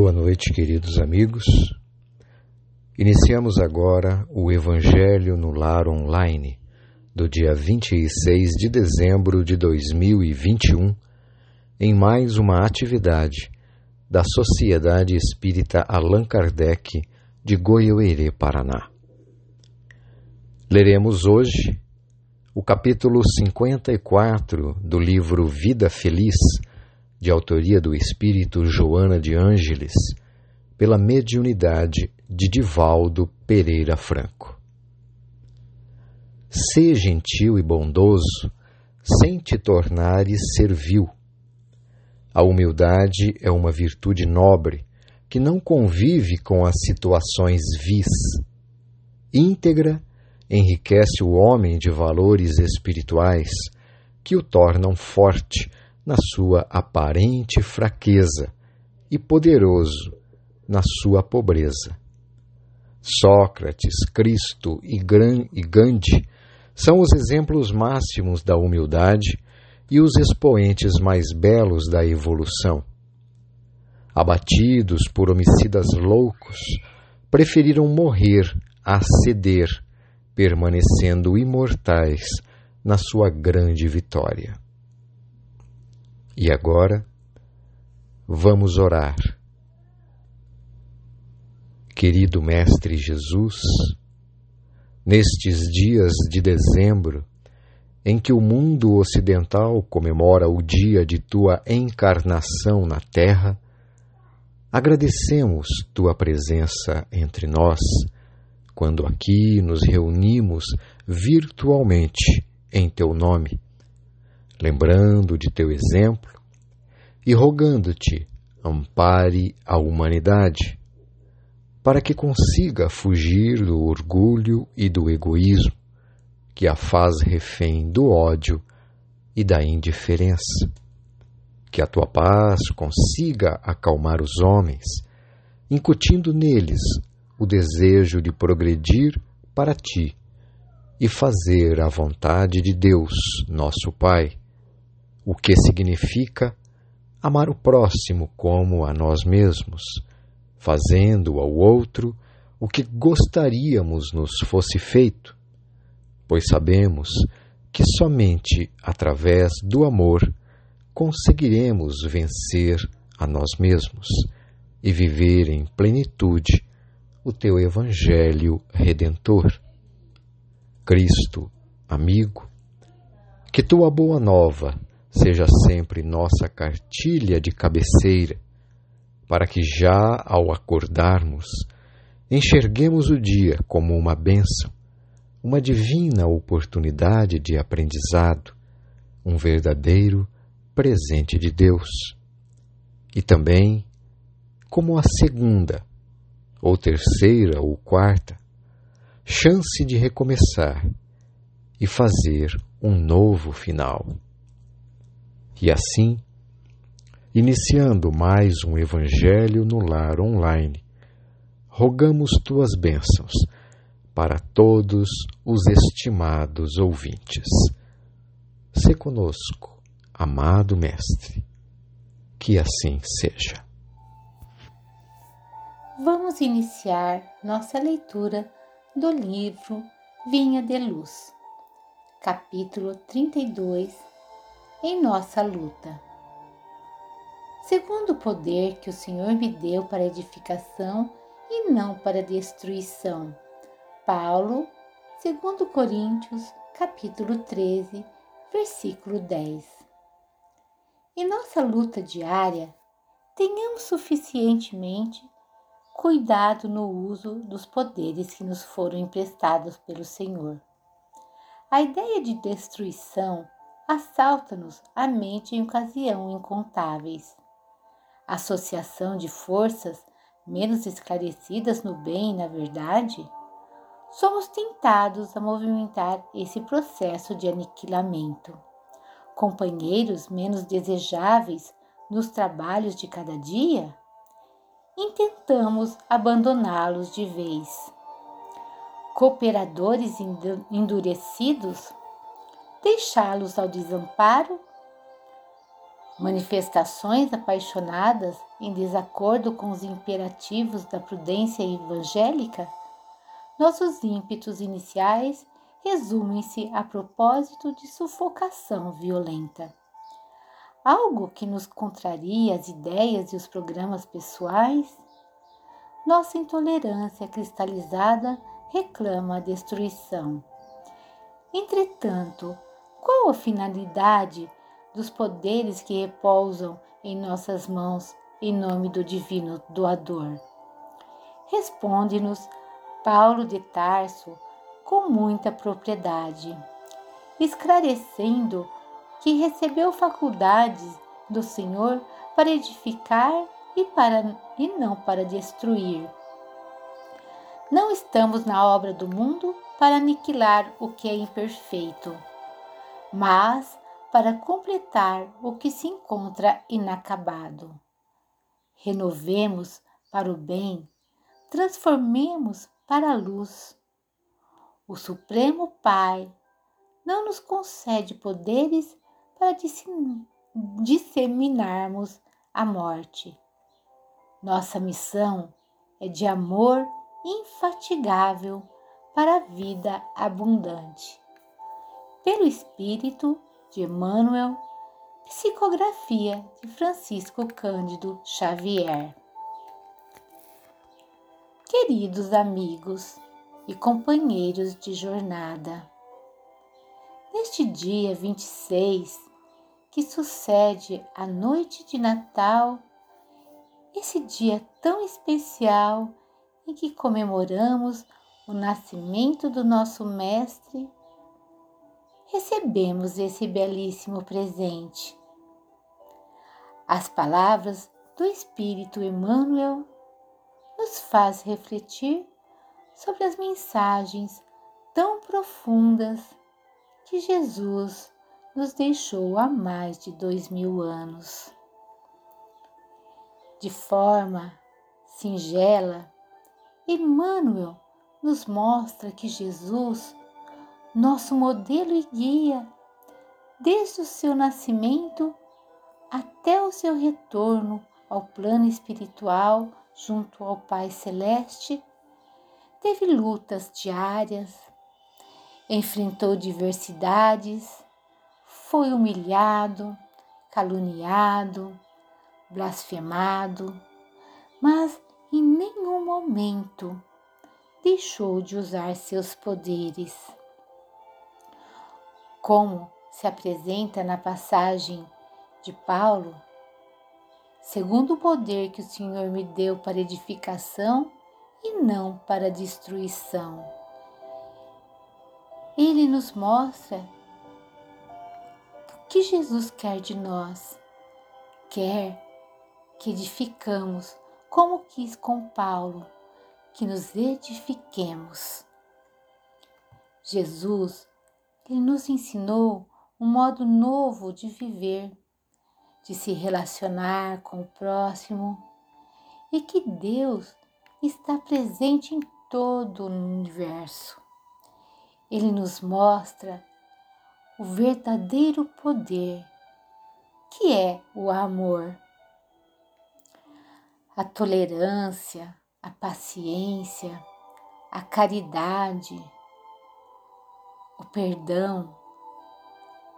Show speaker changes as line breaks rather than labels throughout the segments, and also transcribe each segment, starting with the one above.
Boa noite, queridos amigos. Iniciamos agora o Evangelho no Lar Online, do dia 26 de dezembro de 2021, em mais uma atividade da Sociedade Espírita Allan Kardec de Goiôerê, Paraná. Leremos hoje o capítulo 54 do livro Vida Feliz de autoria do espírito Joana de Ângeles, pela mediunidade de Divaldo Pereira Franco. Sê gentil e bondoso, sem te tornares servil. A humildade é uma virtude nobre que não convive com as situações vis. Íntegra, enriquece o homem de valores espirituais que o tornam forte na sua aparente fraqueza e poderoso na sua pobreza. Sócrates, Cristo e Gandhi são os exemplos máximos da humildade e os expoentes mais belos da evolução. Abatidos por homicidas loucos, preferiram morrer a ceder, permanecendo imortais na sua grande vitória. E agora, vamos orar. Querido Mestre Jesus, nestes dias de dezembro, em que o mundo ocidental comemora o dia de tua encarnação na Terra, agradecemos tua presença entre nós quando aqui nos reunimos virtualmente em teu nome lembrando de teu exemplo e rogando-te, ampare a humanidade, para que consiga fugir do orgulho e do egoísmo que a faz refém do ódio e da indiferença. Que a tua paz consiga acalmar os homens, incutindo neles o desejo de progredir para ti e fazer a vontade de Deus, nosso Pai o que significa amar o próximo como a nós mesmos, fazendo ao outro o que gostaríamos nos fosse feito, pois sabemos que somente através do amor conseguiremos vencer a nós mesmos e viver em plenitude o teu Evangelho redentor. Cristo, amigo, que tua boa nova seja sempre nossa cartilha de cabeceira, para que já ao acordarmos, enxerguemos o dia como uma bênção, uma divina oportunidade de aprendizado, um verdadeiro presente de Deus. E também como a segunda, ou terceira ou quarta, chance de recomeçar e fazer um novo final. E assim, iniciando mais um Evangelho no Lar Online, rogamos tuas bênçãos para todos os estimados ouvintes. Se conosco, amado Mestre, que assim seja.
Vamos iniciar nossa leitura do livro Vinha de Luz, capítulo 32 em nossa luta. Segundo o poder que o Senhor me deu para edificação e não para destruição. Paulo, segundo Coríntios, capítulo 13, versículo 10. Em nossa luta diária, tenhamos suficientemente cuidado no uso dos poderes que nos foram emprestados pelo Senhor. A ideia de destruição assalta-nos a mente em ocasião incontáveis. Associação de forças menos esclarecidas no bem e na verdade, somos tentados a movimentar esse processo de aniquilamento. Companheiros menos desejáveis nos trabalhos de cada dia, intentamos abandoná-los de vez. Cooperadores endurecidos deixá-los ao desamparo manifestações apaixonadas em desacordo com os imperativos da prudência evangélica, nossos ímpetos iniciais resumem-se a propósito de sufocação violenta. Algo que nos contraria as ideias e os programas pessoais? Nossa intolerância cristalizada reclama a destruição. Entretanto, qual a finalidade dos poderes que repousam em nossas mãos em nome do Divino Doador? Responde-nos Paulo de Tarso com muita propriedade, esclarecendo que recebeu faculdades do Senhor para edificar e, para, e não para destruir. Não estamos na obra do mundo para aniquilar o que é imperfeito, mas para completar o que se encontra inacabado. Renovemos para o bem, transformemos para a luz. O Supremo Pai não nos concede poderes para disseminarmos a morte. Nossa missão é de amor infatigável para a vida abundante. Pelo Espírito de Emmanuel, psicografia de Francisco Cândido Xavier. Queridos amigos e companheiros de jornada, neste dia 26, que sucede a noite de Natal, esse dia tão especial em que comemoramos o nascimento do nosso Mestre, recebemos esse belíssimo presente. As palavras do Espírito Emmanuel nos faz refletir sobre as mensagens tão profundas que Jesus nos deixou há mais de dois mil anos. De forma singela, Emmanuel nos mostra que Jesus, nosso modelo e guia, desde o seu nascimento até o seu retorno ao plano espiritual junto ao Pai Celeste, teve lutas diárias, enfrentou diversidades, foi humilhado, caluniado, blasfemado, mas em nenhum momento deixou de usar seus poderes. Como se apresenta na passagem de Paulo, segundo o poder que o Senhor me deu para edificação e não para destruição. Ele nos mostra o que Jesus quer de nós. Quer que edificamos como quis com Paulo, que nos edifiquemos. Jesus ele nos ensinou um modo novo de viver, de se relacionar com o próximo e que Deus está presente em todo o universo. Ele nos mostra o verdadeiro poder, que é o amor a tolerância, a paciência, a caridade, o perdão.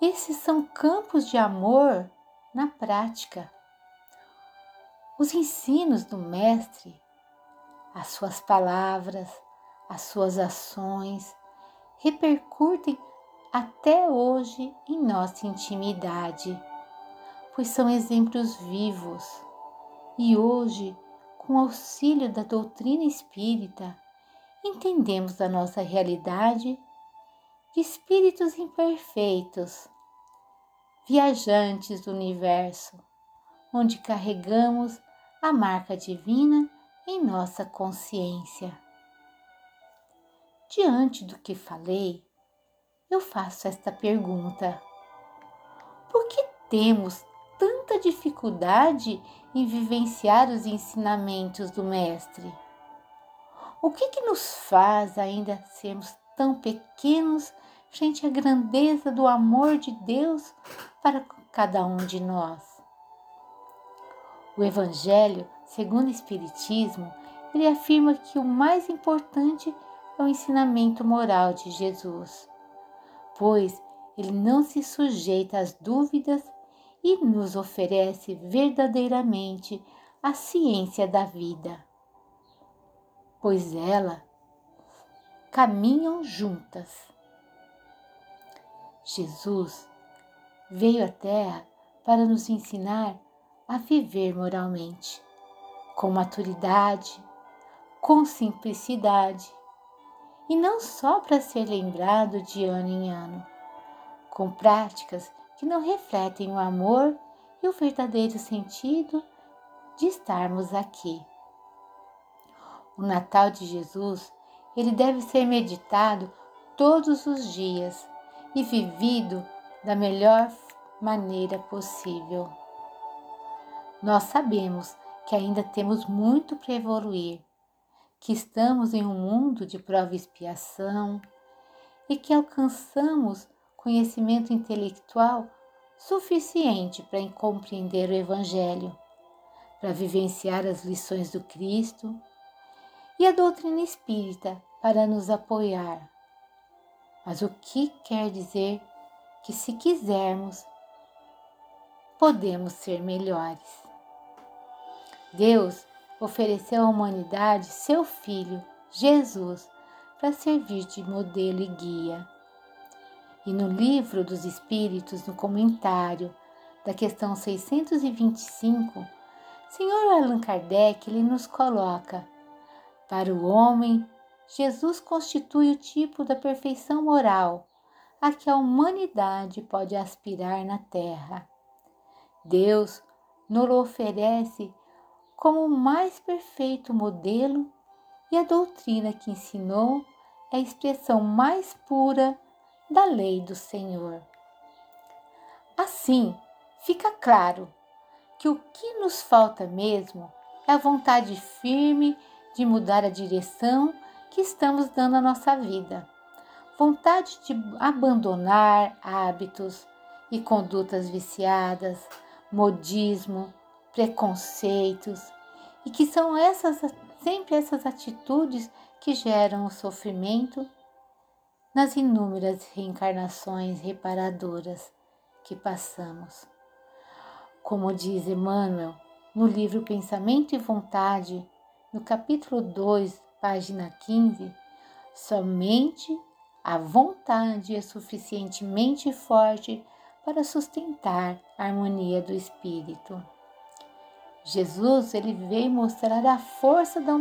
Esses são campos de amor na prática. Os ensinos do Mestre, as suas palavras, as suas ações repercutem até hoje em nossa intimidade, pois são exemplos vivos e hoje, com auxílio da doutrina espírita, entendemos a nossa realidade de espíritos imperfeitos, viajantes do universo, onde carregamos a marca divina em nossa consciência. Diante do que falei, eu faço esta pergunta: por que temos tanta dificuldade em vivenciar os ensinamentos do Mestre? O que, que nos faz ainda sermos tão pequenos frente à grandeza do amor de Deus para cada um de nós? O Evangelho, segundo o Espiritismo, ele afirma que o mais importante é o ensinamento moral de Jesus, pois ele não se sujeita às dúvidas e nos oferece verdadeiramente a ciência da vida, pois ela caminham juntas. Jesus veio à Terra para nos ensinar a viver moralmente, com maturidade, com simplicidade, e não só para ser lembrado de ano em ano, com práticas que não refletem o amor e o verdadeiro sentido de estarmos aqui. O Natal de Jesus, ele deve ser meditado todos os dias e vivido da melhor maneira possível. Nós sabemos que ainda temos muito para evoluir, que estamos em um mundo de prova e expiação e que alcançamos conhecimento intelectual suficiente para compreender o Evangelho, para vivenciar as lições do Cristo e a doutrina espírita para nos apoiar. Mas o que quer dizer que, se quisermos, podemos ser melhores? Deus ofereceu à humanidade seu Filho, Jesus, para servir de modelo e guia e no Livro dos Espíritos, no comentário da questão 625, Senhor Allan Kardec ele nos coloca: para o homem, Jesus constitui o tipo da perfeição moral a que a humanidade pode aspirar na Terra. Deus nos oferece como o mais perfeito modelo e a doutrina que ensinou é a expressão mais pura da lei do Senhor. Assim, fica claro que o que nos falta mesmo é a vontade firme de mudar a direção que estamos dando à nossa vida. Vontade de abandonar hábitos e condutas viciadas, modismo, preconceitos, e que são essas sempre essas atitudes que geram o sofrimento nas inúmeras reencarnações reparadoras que passamos. Como diz Emmanuel no livro Pensamento e Vontade, no capítulo 2, página 15, somente a vontade é suficientemente forte para sustentar a harmonia do espírito. Jesus ele veio mostrar a força da,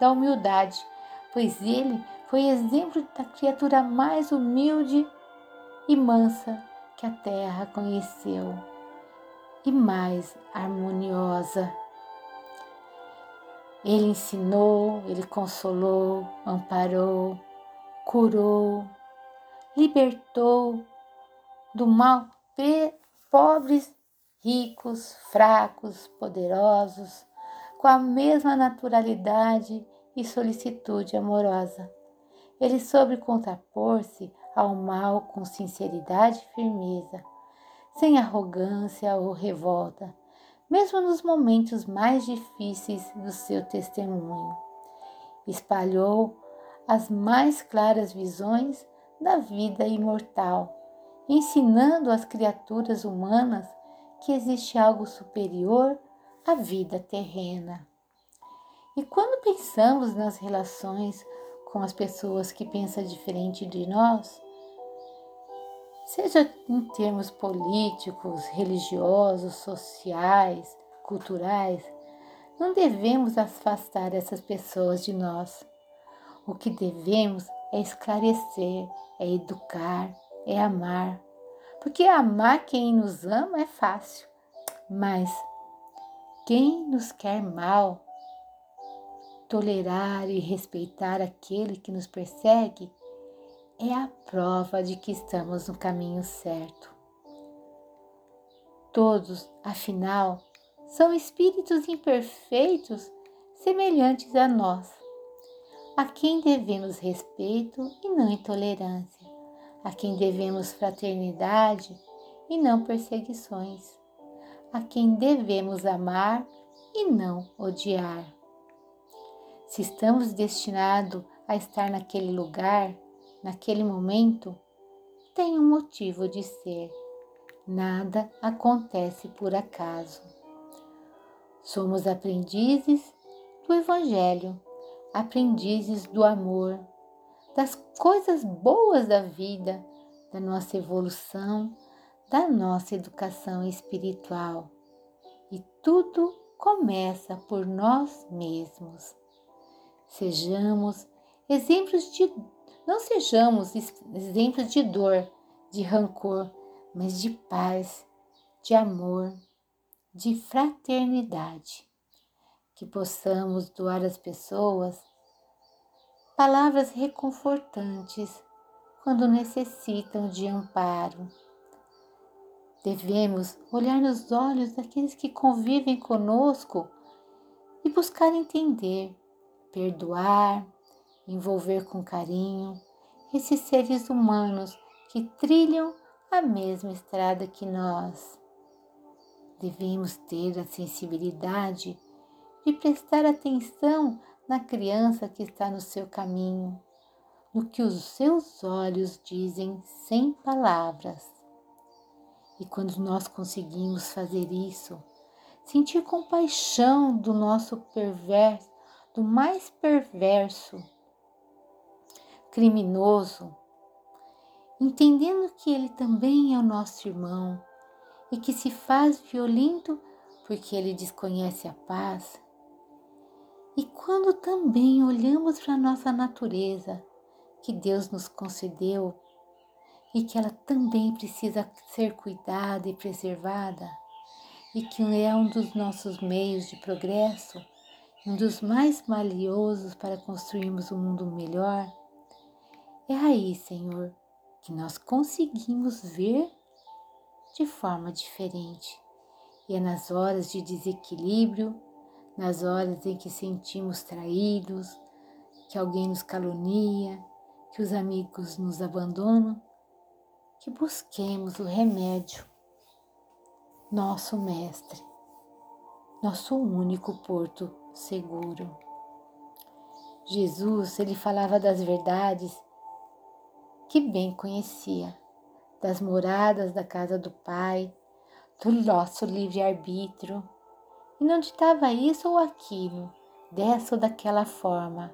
da humildade, pois ele foi exemplo da criatura mais humilde e mansa que a terra conheceu e mais harmoniosa. Ele ensinou, ele consolou, amparou, curou, libertou do mal pobres, ricos, fracos, poderosos, com a mesma naturalidade e solicitude amorosa. Ele soube contrapor-se ao mal com sinceridade e firmeza, sem arrogância ou revolta, mesmo nos momentos mais difíceis do seu testemunho. Espalhou as mais claras visões da vida imortal, ensinando às criaturas humanas que existe algo superior à vida terrena. E quando pensamos nas relações com as pessoas que pensam diferente de nós, seja em termos políticos, religiosos, sociais, culturais, não devemos afastar essas pessoas de nós. O que devemos é esclarecer, é educar, é amar. Porque amar quem nos ama é fácil, mas quem nos quer mal tolerar e respeitar aquele que nos persegue é a prova de que estamos no caminho certo. Todos, afinal, são espíritos imperfeitos semelhantes a nós, a quem devemos respeito e não intolerância, a quem devemos fraternidade e não perseguições, a quem devemos amar e não odiar. Se estamos destinados a estar naquele lugar, naquele momento, tem um motivo de ser. Nada acontece por acaso. Somos aprendizes do Evangelho, aprendizes do amor, das coisas boas da vida, da nossa evolução, da nossa educação espiritual. E tudo começa por nós mesmos. Sejamos exemplos de não sejamos exemplos de dor, de rancor, mas de paz, de amor, de fraternidade. Que possamos doar às pessoas palavras reconfortantes quando necessitam de amparo. Devemos olhar nos olhos daqueles que convivem conosco e buscar entender, perdoar, envolver com carinho esses seres humanos que trilham a mesma estrada que nós. Devemos ter a sensibilidade de prestar atenção na criança que está no seu caminho, no que os seus olhos dizem sem palavras. E quando nós conseguimos fazer isso, sentir compaixão do nosso perverso, do mais perverso, criminoso, entendendo que ele também é o nosso irmão e que se faz violento porque ele desconhece a paz, e quando também olhamos para a nossa natureza, que Deus nos concedeu e que ela também precisa ser cuidada e preservada, e que é um dos nossos meios de progresso, um dos mais valiosos para construirmos um mundo melhor, é aí, Senhor, que nós conseguimos ver de forma diferente. E é nas horas de desequilíbrio nas horas em que sentimos traídos, que alguém nos calunia, que os amigos nos abandonam, que busquemos o remédio, nosso Mestre, nosso único porto seguro. Jesus, ele falava das verdades que bem conhecia, das moradas da casa do Pai, do nosso livre-arbítrio, e não ditava isso ou aquilo, dessa ou daquela forma.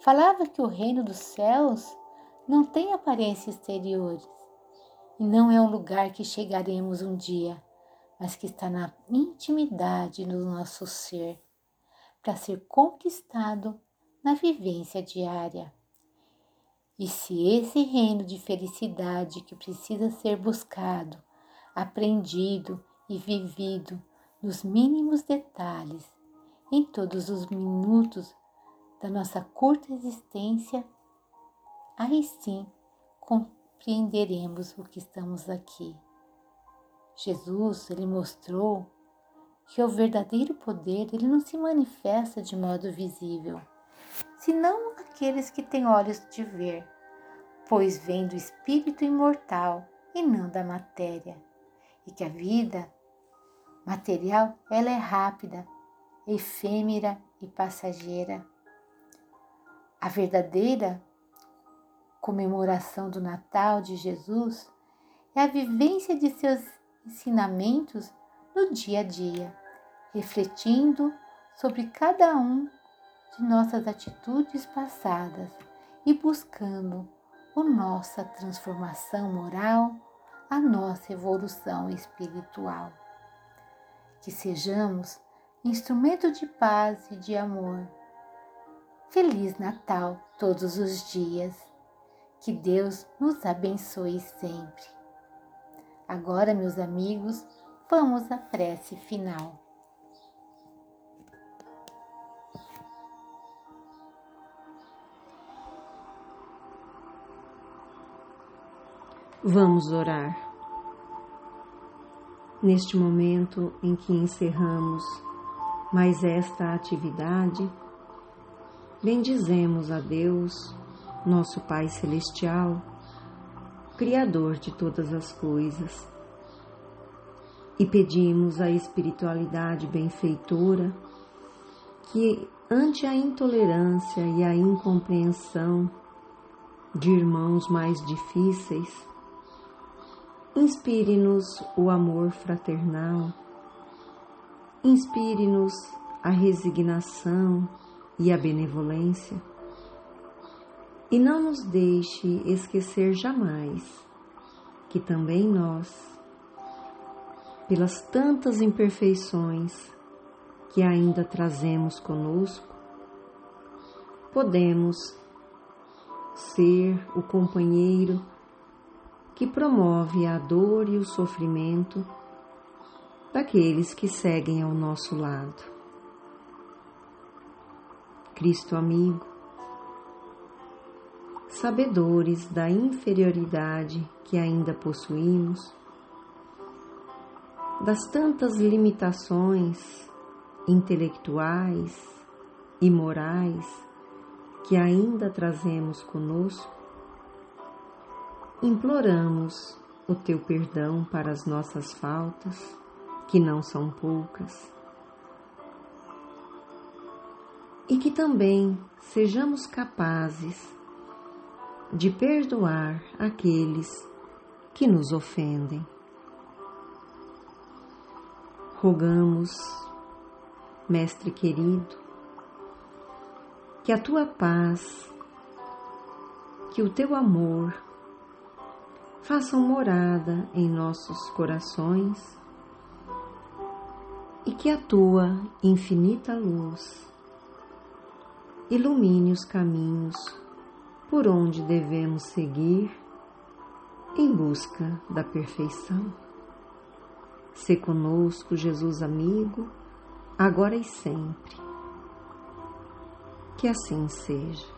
Falava que o reino dos céus não tem aparência exteriores e não é um lugar que chegaremos um dia, mas que está na intimidade do nosso ser, para ser conquistado na vivência diária. E se esse reino de felicidade que precisa ser buscado, aprendido e vivido nos mínimos detalhes, em todos os minutos da nossa curta existência, aí sim compreenderemos o que estamos aqui. Jesus, ele mostrou que o verdadeiro poder ele não se manifesta de modo visível, senão aqueles que têm olhos de ver, pois vem do espírito imortal e não da matéria, e que a vida material, ela é rápida, efêmera e passageira. A verdadeira comemoração do Natal de Jesus é a vivência de seus ensinamentos no dia a dia, refletindo sobre cada um de nossas atitudes passadas e buscando a nossa transformação moral, a nossa evolução espiritual que sejamos instrumento de paz e de amor. Feliz Natal todos os dias. Que Deus nos abençoe sempre. Agora, meus amigos, vamos à prece final.
Vamos orar neste momento em que encerramos mais esta atividade, bendizemos a Deus, nosso Pai Celestial, Criador de todas as coisas. e pedimos a espiritualidade benfeitora que, ante a intolerância e a incompreensão de irmãos mais difíceis, inspire-nos o amor fraternal, inspire-nos a resignação e a benevolência, e não nos deixe esquecer jamais que também nós, pelas tantas imperfeições que ainda trazemos conosco, podemos ser o companheiro que promove a dor e o sofrimento daqueles que seguem ao nosso lado. Cristo amigo, sabedores da inferioridade que ainda possuímos, das tantas limitações intelectuais e morais que ainda trazemos conosco, imploramos o teu perdão para as nossas faltas, que não são poucas, e que também sejamos capazes de perdoar aqueles que nos ofendem. Rogamos, Mestre querido, que a tua paz, que o teu amor façam morada em nossos corações e que a tua infinita luz ilumine os caminhos por onde devemos seguir em busca da perfeição. Se conosco, Jesus amigo, agora e sempre. Que assim seja.